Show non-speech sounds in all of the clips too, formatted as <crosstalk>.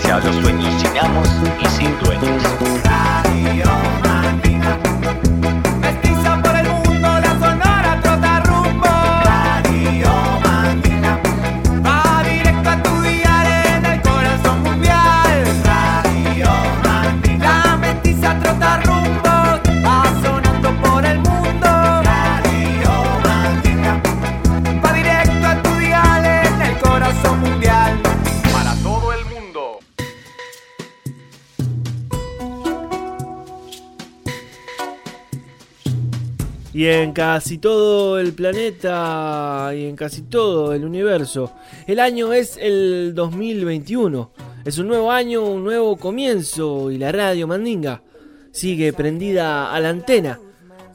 Frecuencia, los sueños sin amos y sin dueños. Y en casi todo el planeta y en casi todo el universo. El año es el 2021. Es un nuevo año, un nuevo comienzo y la radio Mandinga sigue prendida a la antena,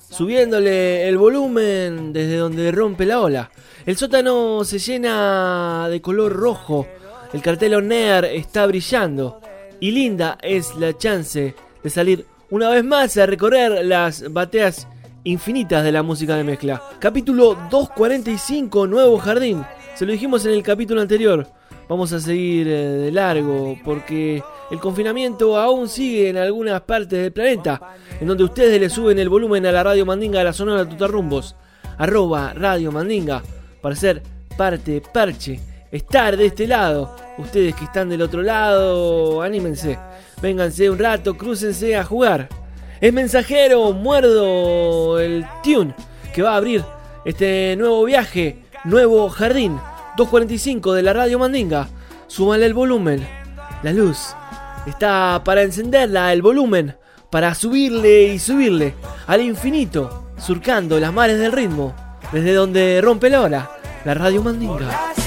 subiéndole el volumen desde donde rompe la ola. El sótano se llena de color rojo, el cartel on air está brillando y linda es la chance de salir una vez más a recorrer las bateas infinitas de la música de mezcla. Capítulo 245, Nuevo Jardín. Se lo dijimos en el capítulo anterior. Vamos a seguir eh, de largo porque el confinamiento aún sigue en algunas partes del planeta, en donde ustedes le suben el volumen a la radio Mandinga de la Sonora Tutarrumbos. Arroba Radio Mandinga para ser parte parche, estar de este lado. Ustedes que están del otro lado, anímense, vénganse un rato, crúcense a jugar. Es mensajero, muerdo el tune que va a abrir este nuevo viaje, nuevo jardín, 245 de la radio Mandinga. Súmale el volumen, la luz. Está para encenderla, el volumen, para subirle y subirle al infinito, surcando las mares del ritmo, desde donde rompe la hora, la radio Mandinga.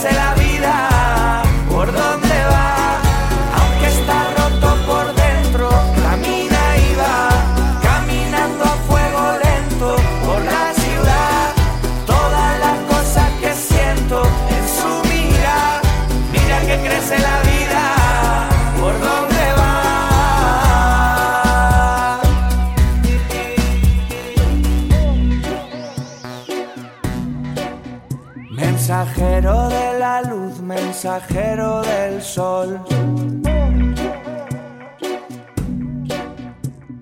Crece la mensajero del sol.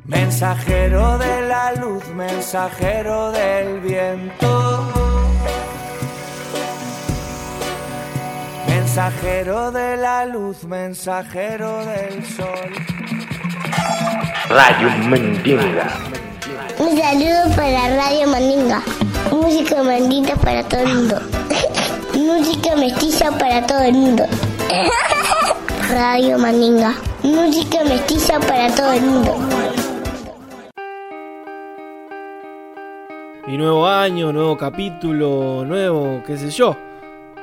Mensajero de la luz, mensajero del viento. Mensajero de la luz, mensajero del sol. Radio Mandinga. Un saludo para Radio Mandinga. Música mandinga para todo el mundo. Música mestiza para todo el mundo. <laughs> Radio Mandinga. Música mestiza para todo el mundo. Y nuevo año, nuevo capítulo, nuevo, qué sé yo.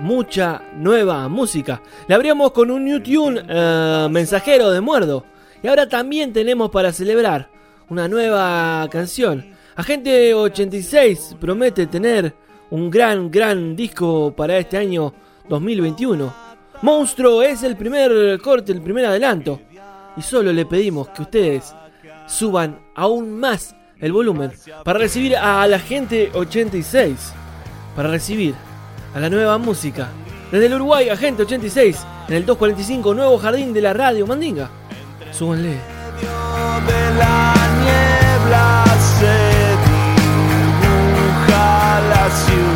Mucha nueva música. Le abrimos con un New Tune eh, mensajero de muerdo. Y ahora también tenemos para celebrar una nueva canción. Agente 86 promete tener un gran, gran disco para este año 2021. Monstruo es el primer corte, el primer adelanto. Y solo le pedimos que ustedes suban aún más el volumen para recibir a la gente 86. Para recibir a la nueva música. Desde el Uruguay, Agente 86, en el 245 Nuevo Jardín de la Radio Mandinga. Súbanle. de la niebla se dibuja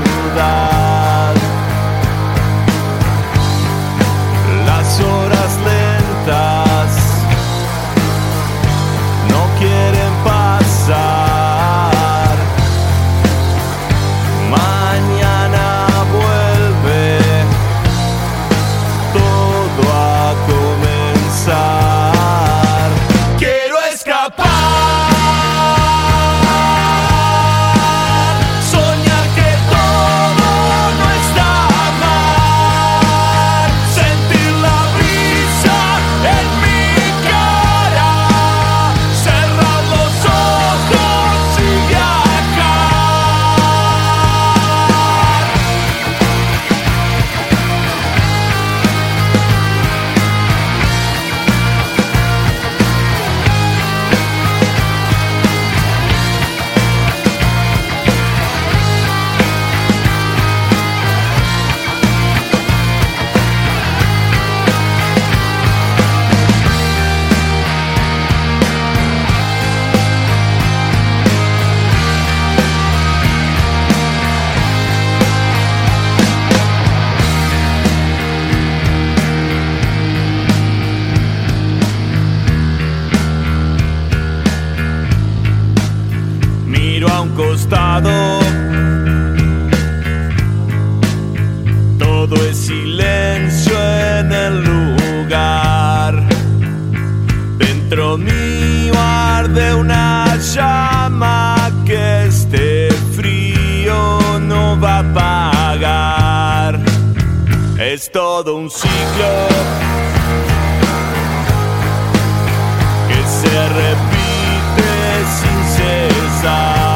Es todo un ciclo que se repite sin cesar.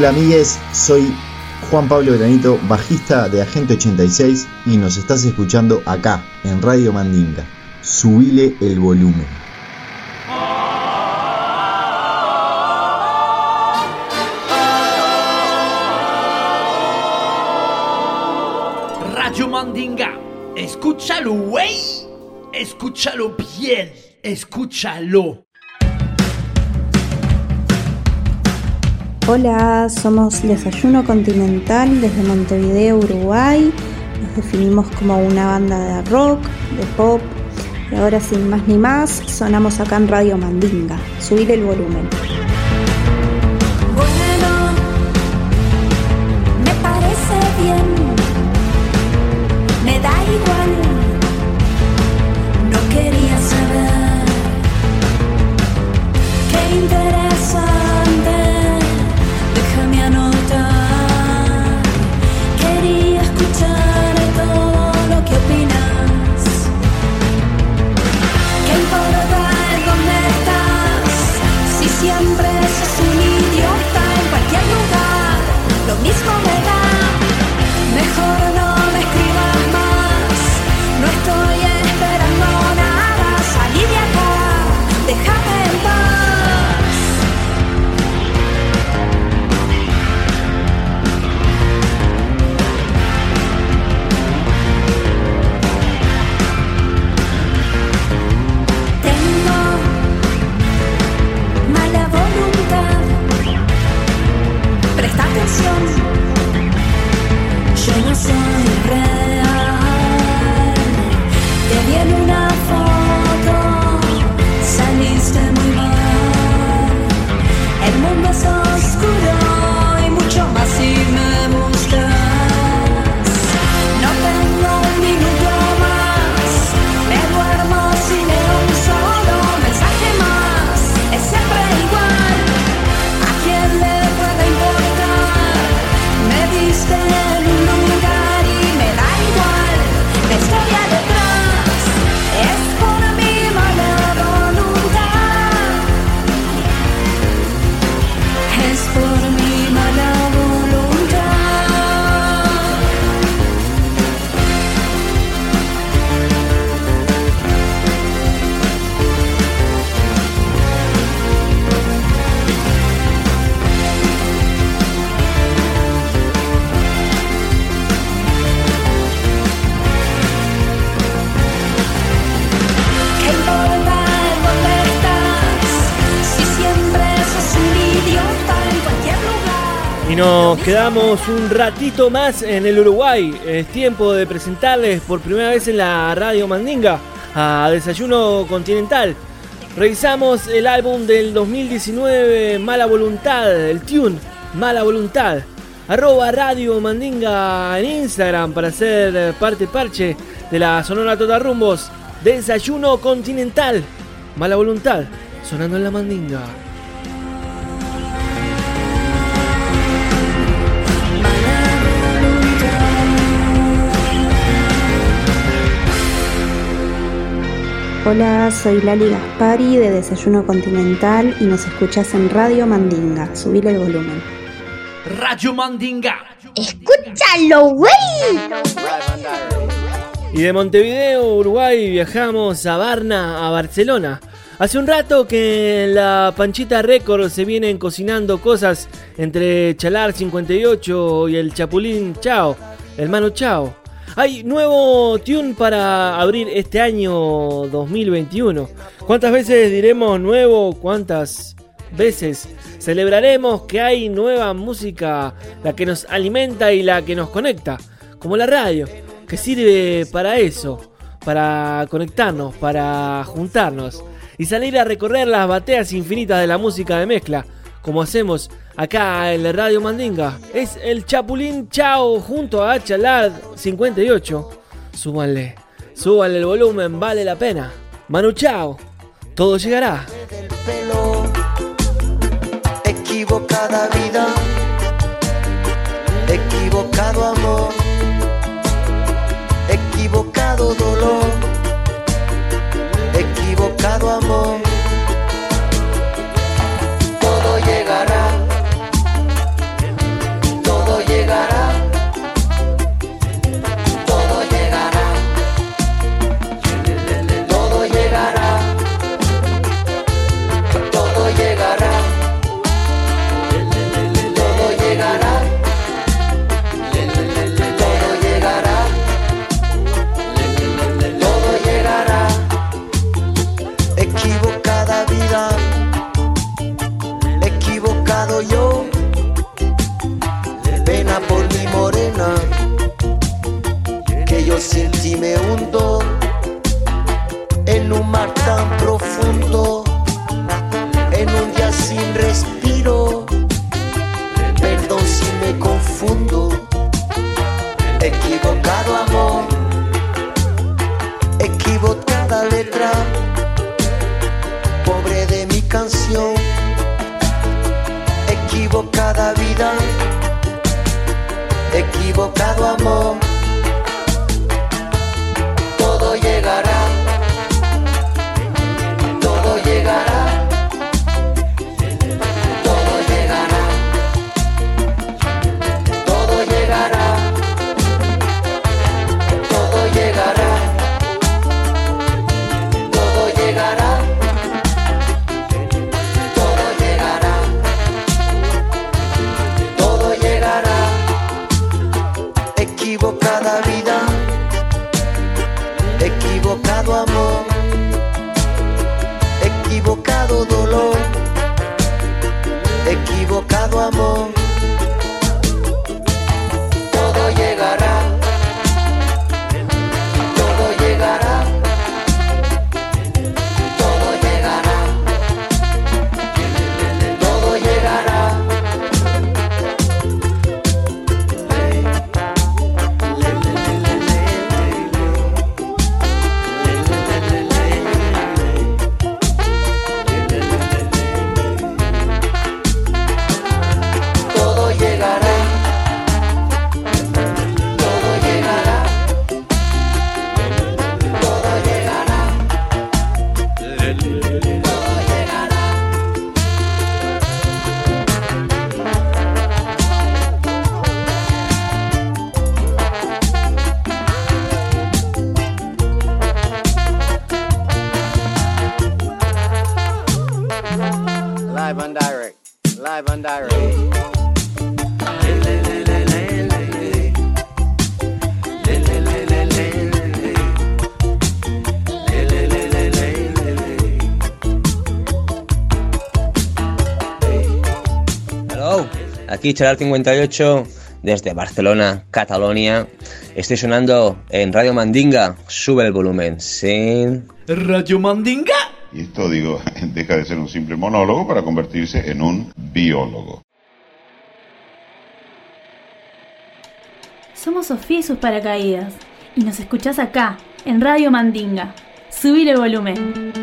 Hola amigues, soy Juan Pablo Granito, bajista de Agente 86 y nos estás escuchando acá, en Radio Mandinga. Subile el volumen. Radio Mandinga, escúchalo, wey, escúchalo bien, escúchalo. Hola, somos Desayuno Continental desde Montevideo, Uruguay. Nos definimos como una banda de rock, de pop. Y ahora sin más ni más, sonamos acá en Radio Mandinga. Subir el volumen. Quedamos un ratito más en el Uruguay. Es tiempo de presentarles por primera vez en la radio Mandinga a Desayuno Continental. Revisamos el álbum del 2019 Mala Voluntad, el tune Mala Voluntad. Arroba Radio Mandinga en Instagram para ser parte parche de la Sonora Total Rumbos. Desayuno Continental. Mala Voluntad, sonando en la Mandinga. Hola, soy Lali Gaspari de Desayuno Continental y nos escuchas en Radio Mandinga. Subile el volumen. Radio Mandinga. Escúchalo, güey. Y de Montevideo, Uruguay, viajamos a Varna, a Barcelona. Hace un rato que en la Panchita Record se vienen cocinando cosas entre Chalar 58 y el Chapulín Chao, hermano Chao. Hay nuevo tune para abrir este año 2021. ¿Cuántas veces diremos nuevo? ¿Cuántas veces celebraremos que hay nueva música, la que nos alimenta y la que nos conecta? Como la radio, que sirve para eso, para conectarnos, para juntarnos y salir a recorrer las bateas infinitas de la música de mezcla, como hacemos acá en la Radio Mandinga. Es el Chapulín Chao junto a Chalad 58. Súbanle, súbanle el volumen, vale la pena. Manu Chao, todo llegará. Equivocada vida, equivocado amor, equivocado dolor, equivocado amor. Aquí Charal 58 desde Barcelona, Cataluña. Estoy sonando en Radio Mandinga. Sube el volumen. Sin. Radio Mandinga. Y esto, digo, <laughs> deja de ser un simple monólogo para convertirse en un biólogo. Somos Sofía y sus paracaídas. Y nos escuchás acá, en Radio Mandinga. Subir el volumen.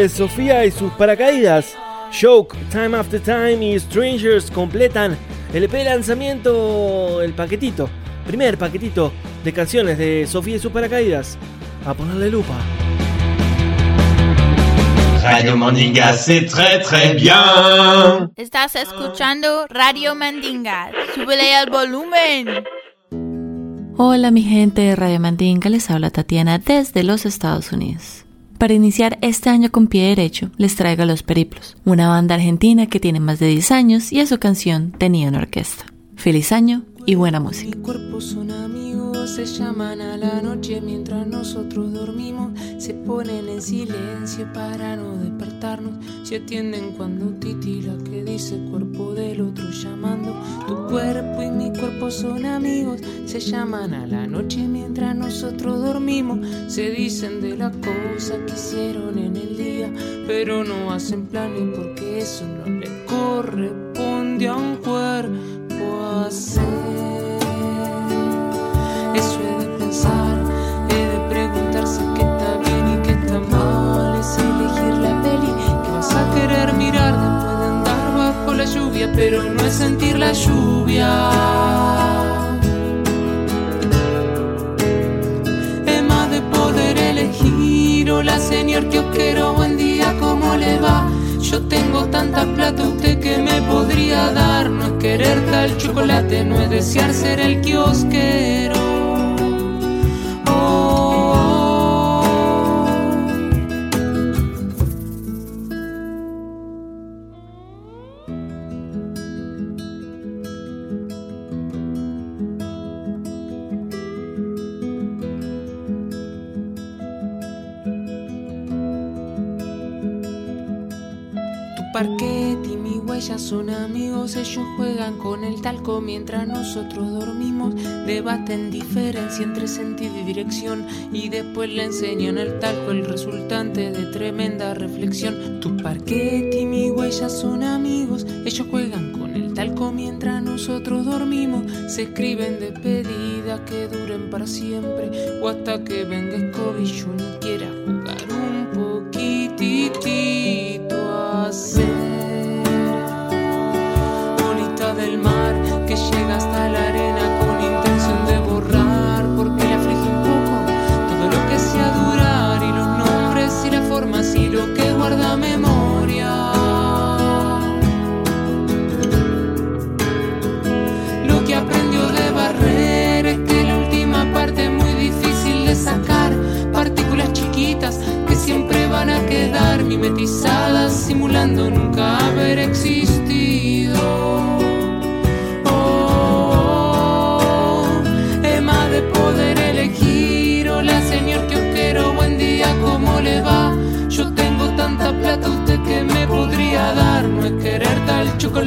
De Sofía y sus paracaídas. Shock, Time After Time y Strangers completan el EP de lanzamiento, el paquetito, primer paquetito de canciones de Sofía y sus paracaídas. A ponerle lupa. Radio Mandinga, c'est très très bien. Estás escuchando Radio Mandinga. Súbele el volumen. Hola mi gente de Radio Mandinga, les habla Tatiana desde los Estados Unidos. Para iniciar este año con pie derecho, les traigo a Los Periplos, una banda argentina que tiene más de 10 años y a su canción tenía una orquesta. Feliz año y buena música. Se llaman a la noche mientras nosotros dormimos, se ponen en silencio para no despertarnos, se atienden cuando titila que dice cuerpo del otro llamando. Tu cuerpo y mi cuerpo son amigos, se llaman a la noche mientras nosotros dormimos, se dicen de las cosas que hicieron en el día, pero no hacen planes porque eso no le corresponde a un cuerpo hacer. Pero no es sentir la lluvia. Es más de poder elegir. Hola, señor quiero buen día, ¿cómo le va? Yo tengo tanta plata, usted que me podría dar. No es querer tal chocolate, no es desear ser el kiosquero. Ellos juegan con el talco mientras nosotros dormimos, debaten diferencia entre sentido y dirección y después le enseñan al talco el resultante de tremenda reflexión. Tu parquet y mi huella son amigos, ellos juegan con el talco mientras nosotros dormimos, se escriben despedidas que duren para siempre o hasta que venga Scooby y quiera jugar un poquitito a ser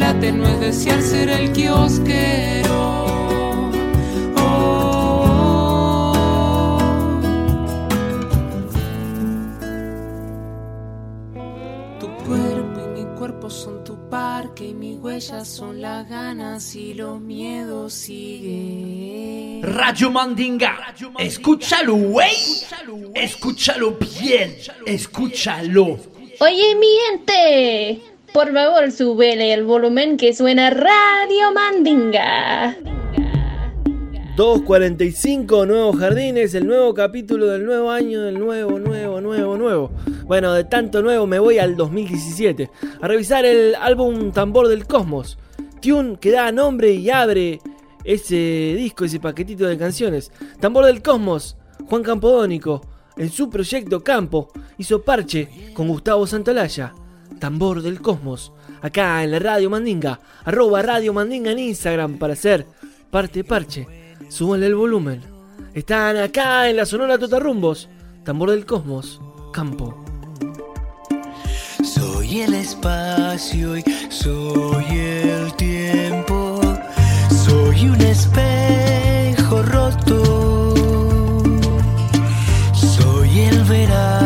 chocolate no es desear ser el kiosquero Tu cuerpo y mi cuerpo son tu parque y mis huellas son las ganas y los miedos siguen. Radio Mandinga, escúchalo, wey. Escúchalo bien, escúchalo. Oye, mi gente, por favor, súbele el volumen que suena Radio Mandinga. 2.45 Nuevos Jardines, el nuevo capítulo del nuevo año, del nuevo, nuevo, nuevo, nuevo. Bueno, de tanto nuevo me voy al 2017 a revisar el álbum Tambor del Cosmos. Tune que da nombre y abre ese disco, ese paquetito de canciones. Tambor del Cosmos, Juan Campodónico, en su proyecto Campo, hizo parche con Gustavo Santolaya. Tambor del Cosmos, acá en la Radio Mandinga, arroba Radio Mandinga en Instagram para hacer parte parche. Súbanle el volumen. Están acá en la Sonora Totarrumbos. Tambor del Cosmos. Campo. Soy el espacio y soy el tiempo. Soy un espejo roto. Soy el verano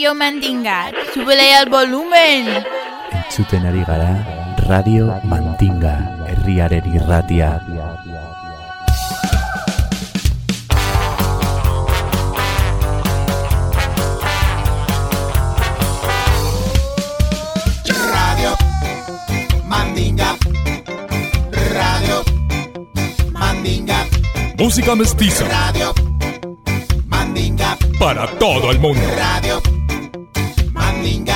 Radio Mandinga. Súbele al volumen. Entzuten ari gara Radio Mandinga herriaren irratia. Radio Mandinga. Radio Mandinga. Música mestiza Radio Mandinga. para todo el mundo. Radio.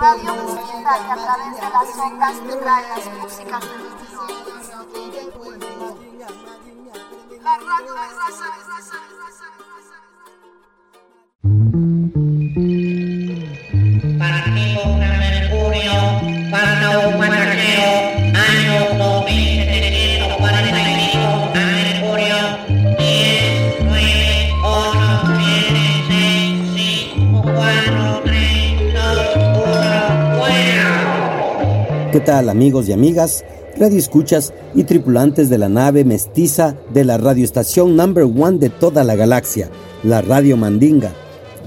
Radio Mandinga que a través de las ondas te trae las músicas del mundo. La radio de raza. Partido Mercurio, cuarto Guanajero, ¿Qué tal amigos y amigas? Radio escuchas y tripulantes de la nave mestiza de la radioestación number one de toda la galaxia, la Radio Mandinga.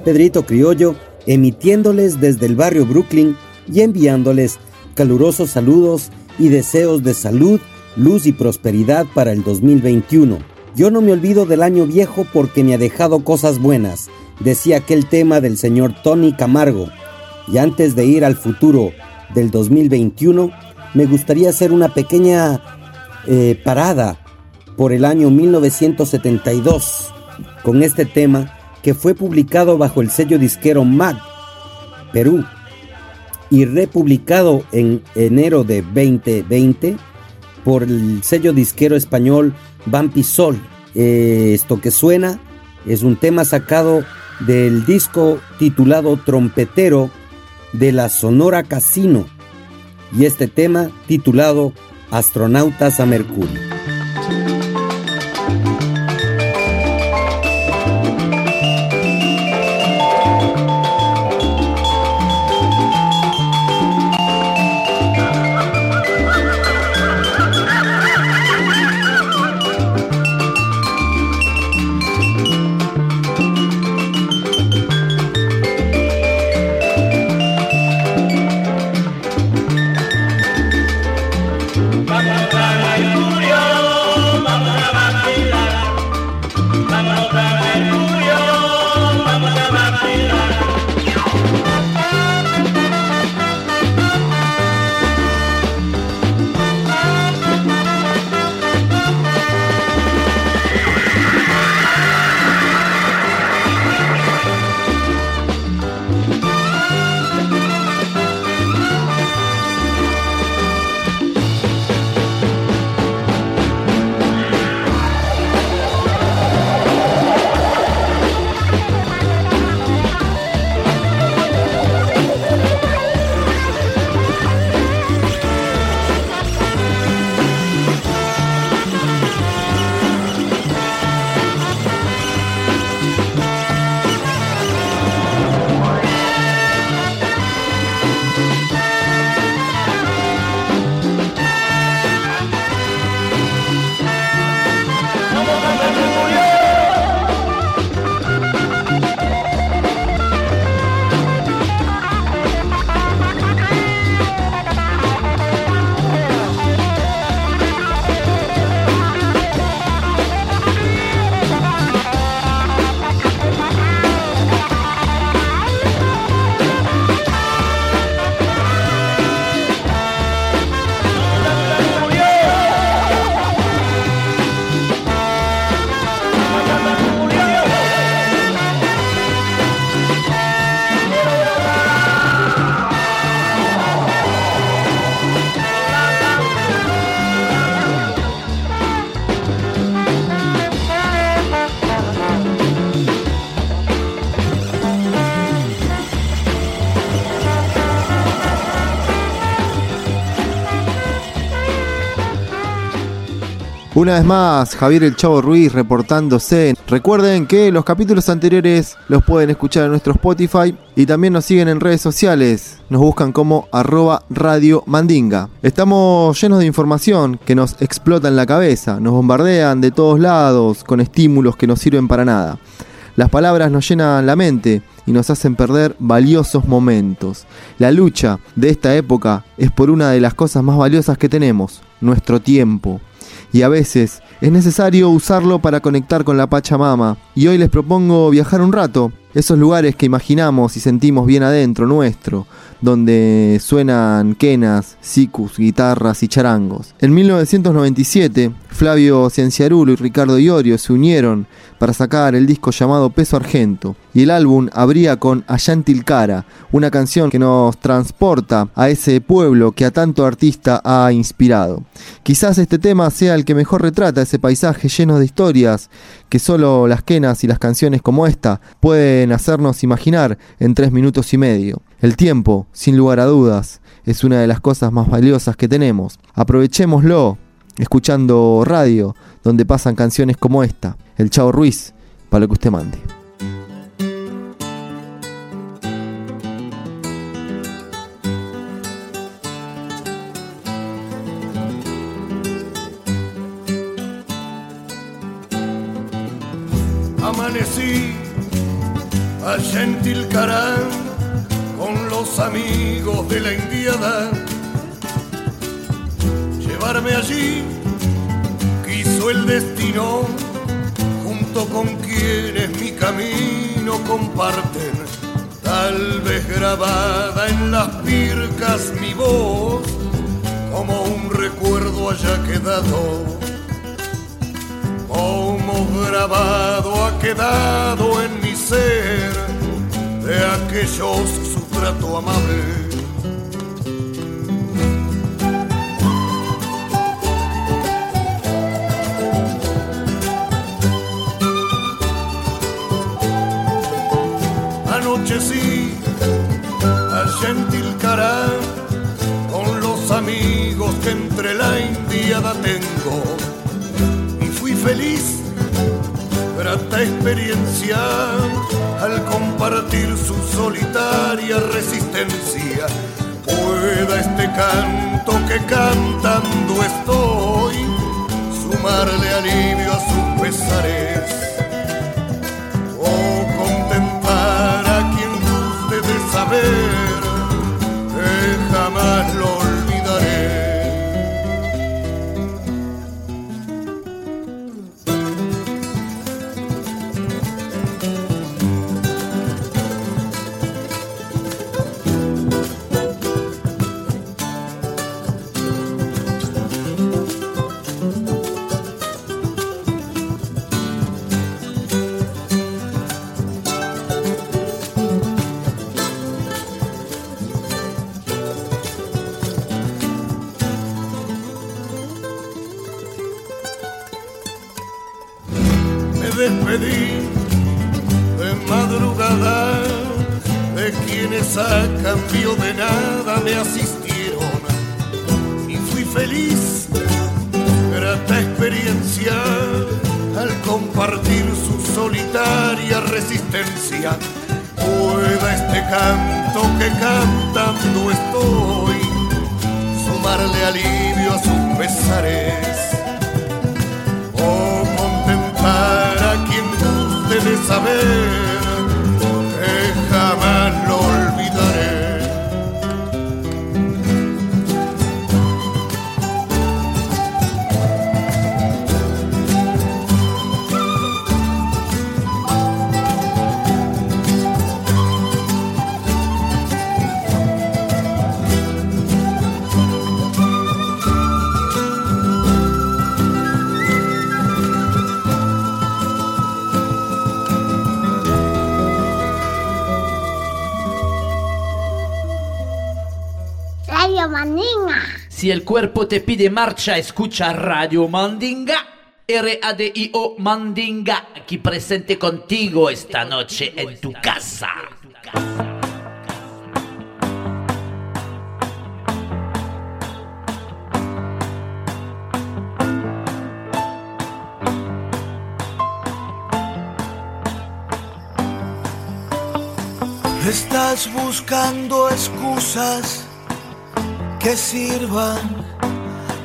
Pedrito Criollo emitiéndoles desde el barrio Brooklyn y enviándoles calurosos saludos y deseos de salud, luz y prosperidad para el 2021. Yo no me olvido del año viejo porque me ha dejado cosas buenas, decía aquel tema del señor Tony Camargo. Y antes de ir al futuro del 2021, me gustaría hacer una pequeña eh, parada por el año 1972 con este tema que fue publicado bajo el sello disquero MAG, Perú, y republicado en enero de 2020 por el sello disquero español Vampisol. Eh, esto que suena es un tema sacado del disco titulado Trompetero de la Sonora Casino y este tema titulado Astronautas a Mercurio. Una vez más, Javier el Chavo Ruiz reportándose. Recuerden que los capítulos anteriores los pueden escuchar en nuestro Spotify y también nos siguen en redes sociales. Nos buscan como arroba Radio Mandinga. Estamos llenos de información que nos explota en la cabeza, nos bombardean de todos lados con estímulos que no sirven para nada. Las palabras nos llenan la mente y nos hacen perder valiosos momentos. La lucha de esta época es por una de las cosas más valiosas que tenemos, nuestro tiempo y a veces es necesario usarlo para conectar con la Pachamama. Y hoy les propongo viajar un rato, esos lugares que imaginamos y sentimos bien adentro nuestro, donde suenan quenas, sicus, guitarras y charangos. En 1997, Flavio Cienciarulo y Ricardo Iorio se unieron para sacar el disco llamado Peso Argento, y el álbum abría con Allantilcara, una canción que nos transporta a ese pueblo que a tanto artista ha inspirado. Quizás este tema sea el que mejor retrata ese paisaje lleno de historias que solo las quenas y las canciones como esta pueden hacernos imaginar en tres minutos y medio. El tiempo, sin lugar a dudas, es una de las cosas más valiosas que tenemos. Aprovechémoslo escuchando radio, donde pasan canciones como esta. El Chavo Ruiz, para lo que usted mande. Amanecí allá en Tilcarán con los amigos de la indiada. Llevarme allí el destino, junto con quienes mi camino comparten. Tal vez grabada en las pircas mi voz, como un recuerdo haya quedado como grabado ha quedado en mi ser de aquellos su trato amable. Con los amigos que entre la indiada tengo feliz, grata experiencia al compartir su solitaria resistencia. Pueda este canto que cantando estoy sumarle alivio a sus pesares o contentar a quien guste de saber que jamás lo feliz, grata experiencia al compartir su solitaria resistencia. Pueda este canto que cantando estoy sumarle alivio a sus pesares o contentar a quien guste de saber que jamás lo Si el cuerpo te pide marcha, escucha Radio Mandinga. RADIO Mandinga, aquí presente contigo esta noche en tu casa. Estás buscando excusas que sirvan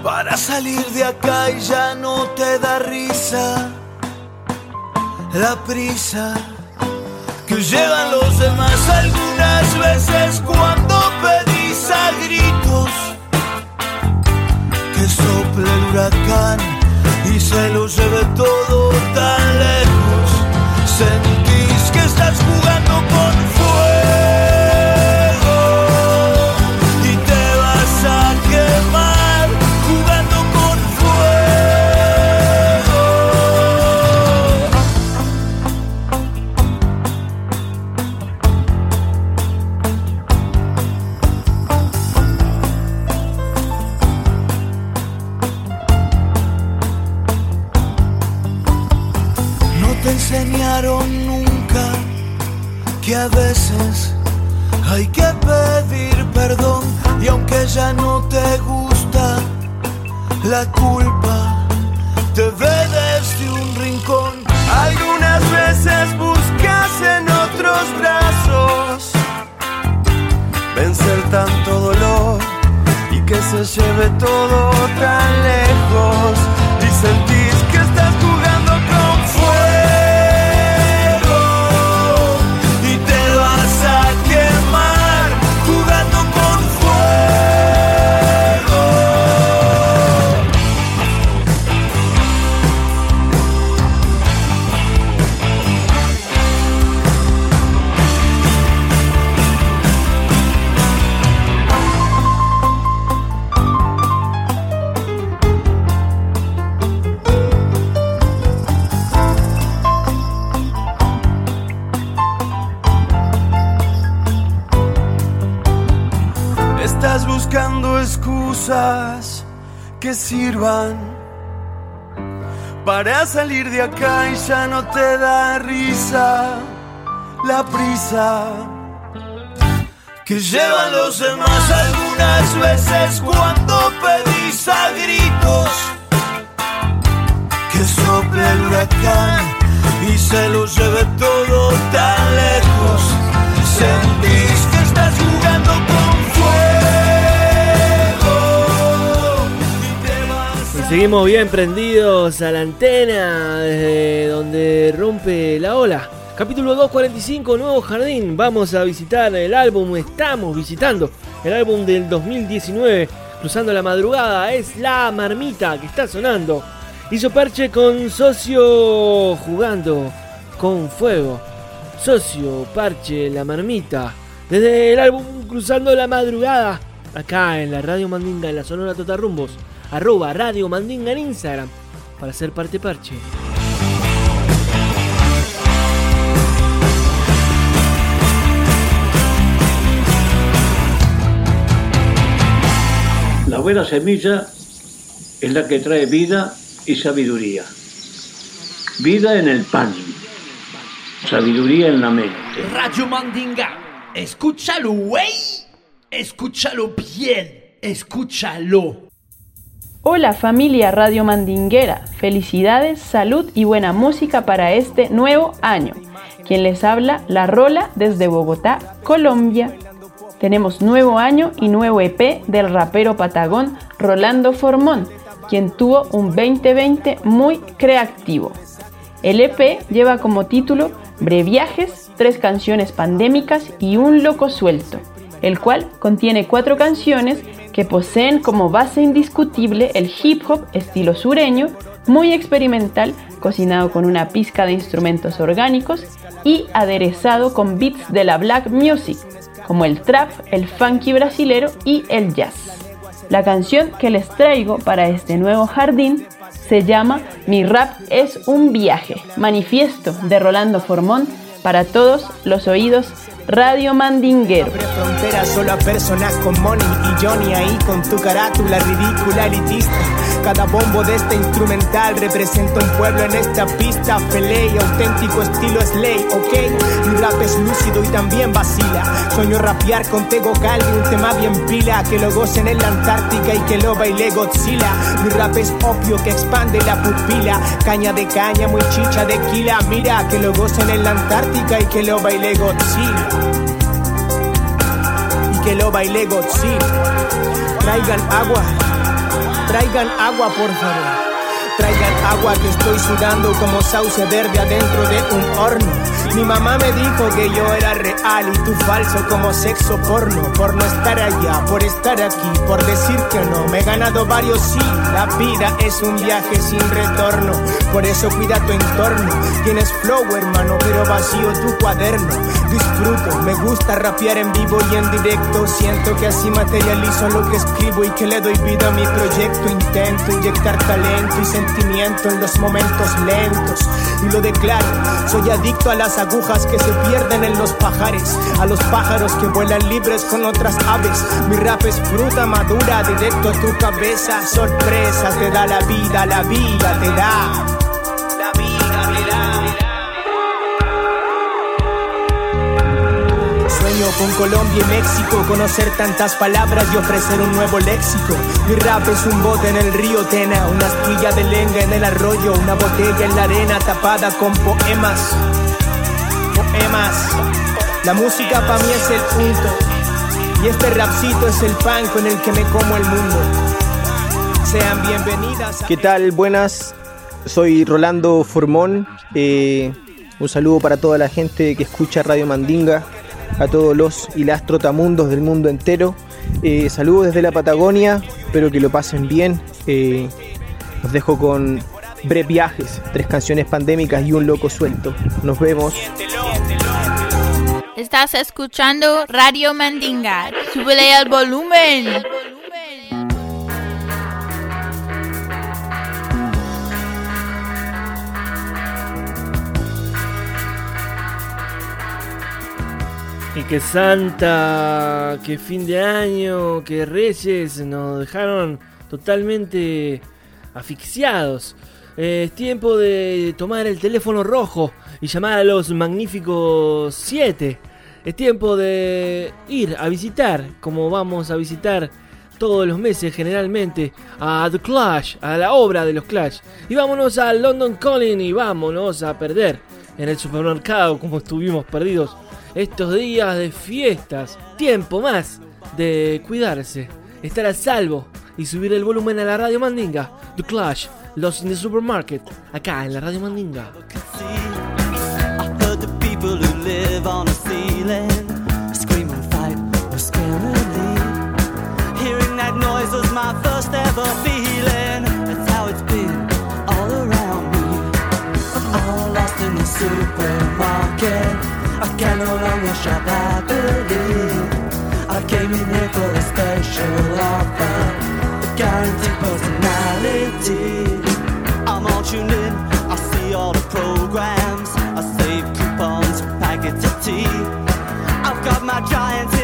para salir de acá y ya no te da risa la prisa que llevan los demás algunas veces buscando excusas que sirvan para salir de acá y ya no te da risa la prisa que llevan los demás algunas veces cuando pedís a gritos que sople el huracán y se lo lleve todo tan lejos. Sentís seguimos bien prendidos a la antena desde donde rompe la ola. Capítulo 245, Nuevo Jardín. Vamos a visitar el álbum, estamos visitando el álbum del 2019, Cruzando la Madrugada. Es La Marmita que está sonando. Hizo parche con Socio jugando con fuego. Socio, parche, La Marmita. Desde el álbum Cruzando la Madrugada. Acá en la Radio Mandinga, en la Sonora Totarrumbos. Arroba Radio Mandinga en Instagram. Para ser parte parche. La buena semilla es la que trae vida y sabiduría. Vida en el pan, sabiduría en la mente. Radio Mandinga. Escúchalo, güey. Escúchalo bien. Escúchalo. Hola familia Radio Mandinguera, felicidades, salud y buena música para este nuevo año. Quien les habla, La Rola desde Bogotá, Colombia. Tenemos nuevo año y nuevo EP del rapero patagón Rolando Formón, quien tuvo un 2020 muy creativo. El EP lleva como título Breviajes, tres canciones pandémicas y un loco suelto, el cual contiene cuatro canciones que poseen como base indiscutible el hip hop estilo sureño, muy experimental, cocinado con una pizca de instrumentos orgánicos y aderezado con beats de la black music, como el trap, el funky brasilero y el jazz. La canción que les traigo para este nuevo jardín se llama Mi rap es un viaje, manifiesto de Rolando Formón para todos los oídos Radio Mandinguero. fronteras solo a personas con money y Johnny ahí con tu carátula ridícula elitista. Cada bombo de este instrumental representa un pueblo en esta pista. Pelea y auténtico estilo es ley, ok. Mi rap es lúcido y también vacila. Sueño rapear con Tego Calvi, un tema bien pila. Que lo gocen en la Antártica y que lo baile Godzilla. Mi rap es opio que expande la pupila. Caña de caña, muy chicha de quila. Mira que lo gocen en la Antártica y que lo baile Godzilla. Y que lo baile Godzilla. Traigan agua, traigan agua por favor. Traigan agua que estoy sudando como sauce verde adentro de un horno. Mi mamá me dijo que yo era real y tú falso como sexo porno. Por no estar allá, por estar aquí, por decir que no. Me he ganado varios sí. La vida es un viaje sin retorno. Por eso cuida tu entorno. Tienes flow, hermano, pero vacío tu cuaderno. Disfruto, me gusta rapear en vivo y en directo. Siento que así materializo lo que escribo y que le doy vida a mi proyecto. Intento inyectar talento y sentimiento en los momentos lentos. Y lo declaro, soy adicto a las agujas que se pierden en los pajares, a los pájaros que vuelan libres con otras aves. Mi rap es fruta madura, directo a tu cabeza. Sorpresa te da la vida, la vida te da. Con Colombia y México, conocer tantas palabras y ofrecer un nuevo léxico. Mi rap es un bote en el río Tena, una astilla de lenga en el arroyo, una botella en la arena tapada con poemas. Poemas. La música para mí es el punto. Y este rapcito es el pan con el que me como el mundo. Sean bienvenidas. ¿Qué tal? Buenas. Soy Rolando Formón. Eh, un saludo para toda la gente que escucha Radio Mandinga, a todos los y las trotamundos del mundo entero. Eh, saludos desde la Patagonia, espero que lo pasen bien. Eh, dejo con Breves Viajes, tres canciones pandémicas y un loco suelto. Nos vemos. Estás escuchando Radio Mandinga. Súbele al volumen. Y que Santa, que fin de año, que Reyes nos dejaron totalmente asfixiados. Eh, es tiempo de tomar el teléfono rojo y llamar a los magníficos 7. Es tiempo de ir a visitar, como vamos a visitar todos los meses generalmente, a The Clash, a la obra de los Clash. Y vámonos a London Calling y vámonos a perder en el supermercado como estuvimos perdidos estos días de fiestas. Tiempo más de cuidarse, estar a salvo y subir el volumen a la radio Mandinga. The Clash, Los in the Supermarket, acá en la radio Mandinga. supermarket. I can no longer shop happily. I came in here for a special offer, a guaranteed personality. I'm all tuned in, I see all the programs. I save coupons packets of tea. I've got my giant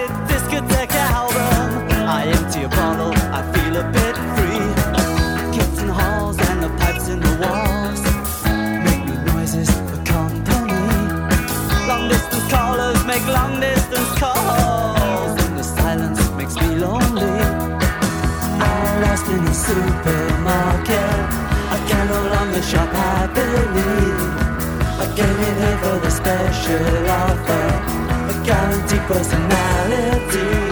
supermarket. I can no longer shop happily. I came in here for the special offer, a guaranteed personality.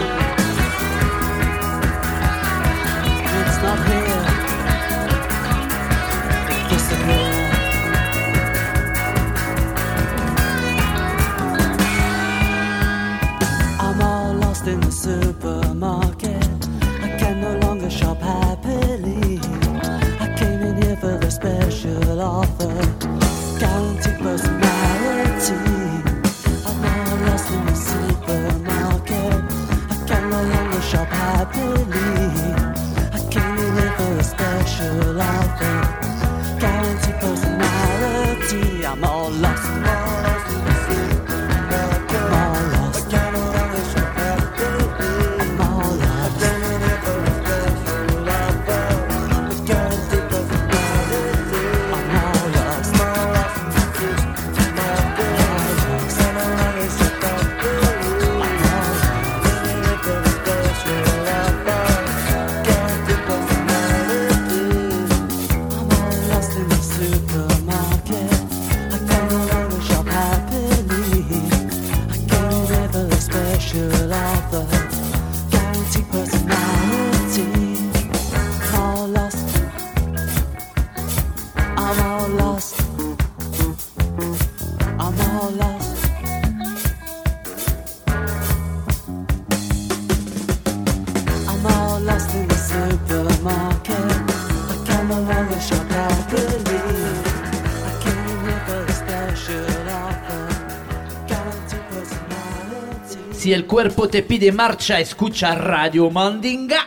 Si el cuerpo te pide marcha, escucha Radio Mandinga.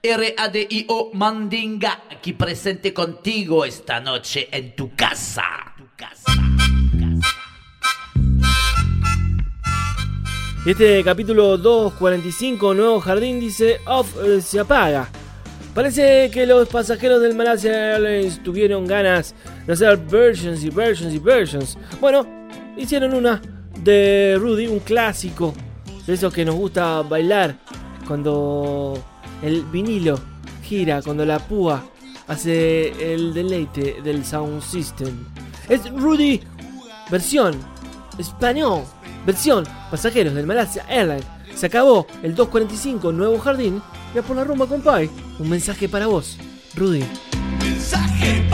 R-A-D-I-O Mandinga, aquí presente contigo esta noche en tu casa. Tu casa. Y este capítulo 245, Nuevo Jardín, dice Off eh, se apaga. Parece que los pasajeros del Malaysia Airlines tuvieron ganas de hacer versions y versions y versions. Bueno, hicieron una de Rudy, un clásico de esos que nos gusta bailar cuando el vinilo gira, cuando la púa hace el deleite del sound system. Es Rudy, versión español, versión pasajeros del Malaysia Airlines. Se acabó el 245 Nuevo Jardín. Ya por la rumba, compay. Un mensaje para vos, Rudy. Mensaje